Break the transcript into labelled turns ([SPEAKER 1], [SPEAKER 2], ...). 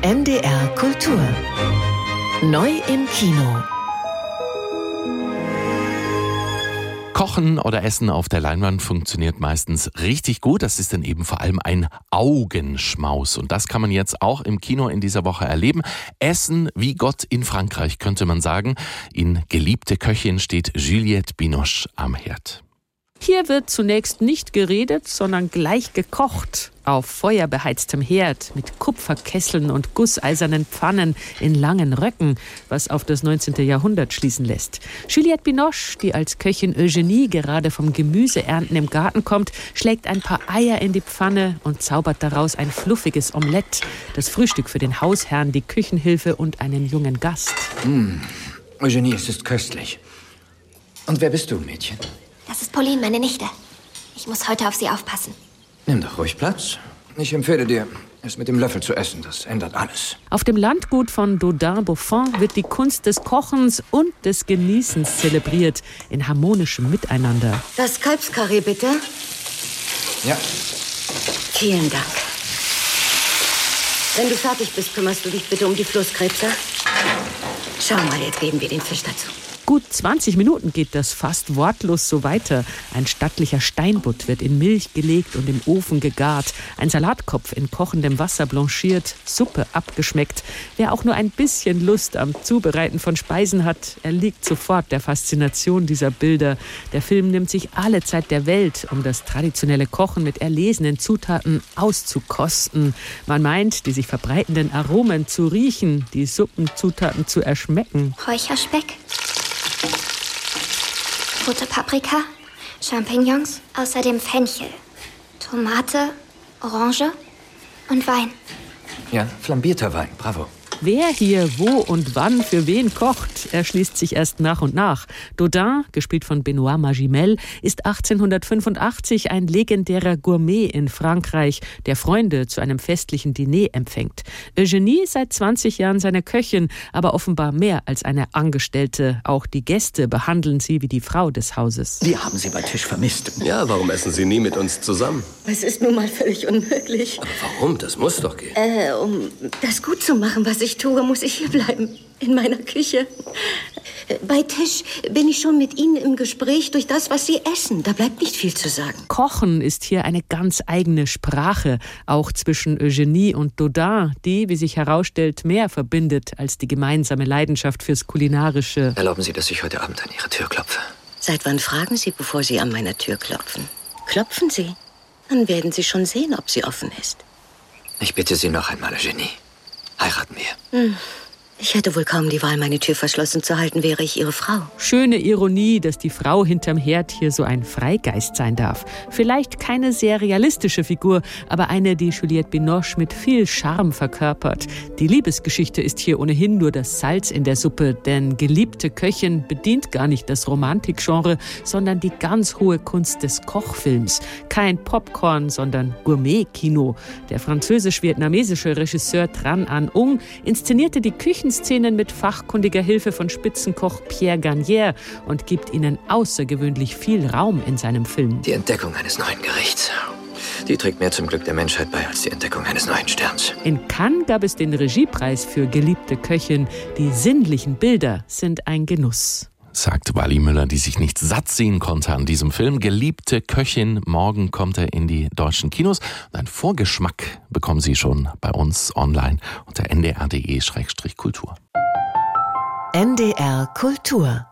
[SPEAKER 1] NDR Kultur. Neu im Kino.
[SPEAKER 2] Kochen oder Essen auf der Leinwand funktioniert meistens richtig gut. Das ist dann eben vor allem ein Augenschmaus. Und das kann man jetzt auch im Kino in dieser Woche erleben. Essen wie Gott in Frankreich, könnte man sagen. In Geliebte Köchin steht Juliette Binoche am Herd.
[SPEAKER 3] Hier wird zunächst nicht geredet, sondern gleich gekocht. Auf feuerbeheiztem Herd mit Kupferkesseln und gusseisernen Pfannen in langen Röcken, was auf das 19. Jahrhundert schließen lässt. Juliette Binoche, die als Köchin Eugenie gerade vom Gemüseernten im Garten kommt, schlägt ein paar Eier in die Pfanne und zaubert daraus ein fluffiges Omelett. Das Frühstück für den Hausherrn, die Küchenhilfe und einen jungen Gast.
[SPEAKER 4] Mmh. Eugenie, es ist köstlich. Und wer bist du, Mädchen?
[SPEAKER 5] Das ist Pauline, meine Nichte. Ich muss heute auf sie aufpassen.
[SPEAKER 4] Nimm doch ruhig Platz. Ich empfehle dir, es mit dem Löffel zu essen. Das ändert alles.
[SPEAKER 3] Auf dem Landgut von Dodin Beaufort wird die Kunst des Kochens und des Genießens zelebriert, in harmonischem Miteinander.
[SPEAKER 6] Das Kalbskarree, bitte.
[SPEAKER 4] Ja.
[SPEAKER 6] Vielen Dank. Wenn du fertig bist, kümmerst du dich bitte um die Flusskrebse. Schau mal, jetzt geben wir den Fisch dazu.
[SPEAKER 3] Gut 20 Minuten geht das fast wortlos so weiter. Ein stattlicher Steinbutt wird in Milch gelegt und im Ofen gegart. Ein Salatkopf in kochendem Wasser blanchiert, Suppe abgeschmeckt. Wer auch nur ein bisschen Lust am Zubereiten von Speisen hat, erliegt sofort der Faszination dieser Bilder. Der Film nimmt sich alle Zeit der Welt, um das traditionelle Kochen mit erlesenen Zutaten auszukosten. Man meint, die sich verbreitenden Aromen zu riechen, die Suppenzutaten zu erschmecken.
[SPEAKER 5] Räucherspeck, rote Paprika, Champignons, außerdem Fenchel, Tomate, Orange und Wein.
[SPEAKER 4] Ja, flambierter Wein, bravo.
[SPEAKER 3] Wer hier wo und wann für wen kocht, erschließt sich erst nach und nach. Dodin, gespielt von Benoit Magimel, ist 1885 ein legendärer Gourmet in Frankreich, der Freunde zu einem festlichen Diner empfängt. Eugenie seit 20 Jahren seine Köchin, aber offenbar mehr als eine Angestellte. Auch die Gäste behandeln sie wie die Frau des Hauses.
[SPEAKER 7] Wir haben sie bei Tisch vermisst.
[SPEAKER 8] Ja, warum essen Sie nie mit uns zusammen?
[SPEAKER 6] Es ist nun mal völlig unmöglich.
[SPEAKER 8] Aber warum? Das muss doch gehen.
[SPEAKER 6] Äh, um das gut zu machen, was ich tue, muss ich hier bleiben. In meiner Küche. Bei Tisch bin ich schon mit Ihnen im Gespräch durch das, was Sie essen. Da bleibt nicht viel zu sagen.
[SPEAKER 3] Kochen ist hier eine ganz eigene Sprache, auch zwischen Eugenie und Dodin, die, wie sich herausstellt, mehr verbindet als die gemeinsame Leidenschaft fürs Kulinarische.
[SPEAKER 4] Erlauben Sie, dass ich heute Abend an Ihre Tür klopfe.
[SPEAKER 6] Seit wann fragen Sie, bevor Sie an meiner Tür klopfen? Klopfen Sie. Dann werden Sie schon sehen, ob sie offen ist.
[SPEAKER 4] Ich bitte Sie noch einmal, Eugenie. Heiraten wir.
[SPEAKER 6] Hm. Ich hätte wohl kaum die Wahl, meine Tür verschlossen zu halten, wäre ich Ihre Frau.
[SPEAKER 3] Schöne Ironie, dass die Frau hinterm Herd hier so ein Freigeist sein darf. Vielleicht keine sehr realistische Figur, aber eine, die Juliette Binoche mit viel Charme verkörpert. Die Liebesgeschichte ist hier ohnehin nur das Salz in der Suppe, denn geliebte Köchin bedient gar nicht das Romantikgenre, sondern die ganz hohe Kunst des Kochfilms. Kein Popcorn, sondern Gourmet-Kino. Der französisch-vietnamesische Regisseur Tran An Ung inszenierte die Küchen Szenen mit fachkundiger Hilfe von Spitzenkoch Pierre Garnier und gibt ihnen außergewöhnlich viel Raum in seinem Film.
[SPEAKER 4] Die Entdeckung eines neuen Gerichts. Die trägt mehr zum Glück der Menschheit bei als die Entdeckung eines neuen Sterns.
[SPEAKER 3] In Cannes gab es den Regiepreis für geliebte Köchin. Die sinnlichen Bilder sind ein Genuss
[SPEAKER 2] sagt Wally Müller, die sich nicht satt sehen konnte an diesem Film. Geliebte Köchin, morgen kommt er in die deutschen Kinos. Und einen Vorgeschmack bekommen Sie schon bei uns online unter ndr.de-kultur.
[SPEAKER 1] NDR Kultur